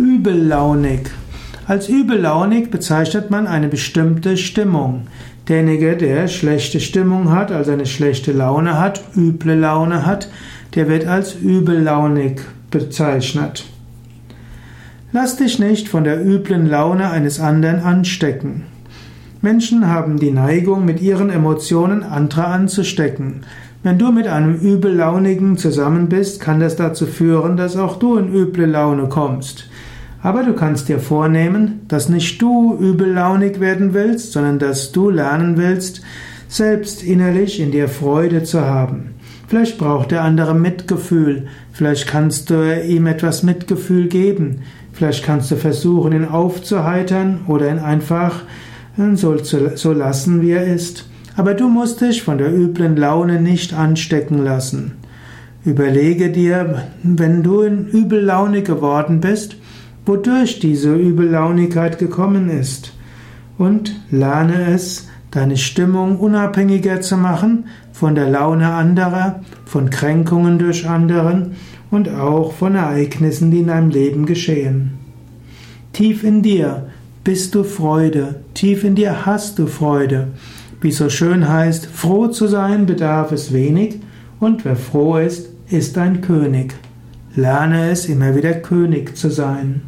Übellaunig. Als übellaunig bezeichnet man eine bestimmte Stimmung. Derjenige, der schlechte Stimmung hat, also eine schlechte Laune hat, üble Laune hat, der wird als übellaunig bezeichnet. Lass dich nicht von der üblen Laune eines anderen anstecken. Menschen haben die Neigung, mit ihren Emotionen andere anzustecken. Wenn du mit einem Übellaunigen zusammen bist, kann das dazu führen, dass auch du in üble Laune kommst. Aber du kannst dir vornehmen, dass nicht du übellaunig werden willst, sondern dass du lernen willst, selbst innerlich in dir Freude zu haben. Vielleicht braucht der andere Mitgefühl, vielleicht kannst du ihm etwas Mitgefühl geben, vielleicht kannst du versuchen, ihn aufzuheitern oder ihn einfach so, so lassen, wie er ist. Aber du musst dich von der üblen Laune nicht anstecken lassen. Überlege dir, wenn du in Übellaune geworden bist, wodurch diese Übellaunigkeit gekommen ist. Und lerne es, deine Stimmung unabhängiger zu machen von der Laune anderer, von Kränkungen durch anderen und auch von Ereignissen, die in deinem Leben geschehen. Tief in dir bist du Freude, tief in dir hast du Freude. Wie so schön heißt, froh zu sein bedarf es wenig, und wer froh ist, ist ein König. Lerne es immer wieder König zu sein.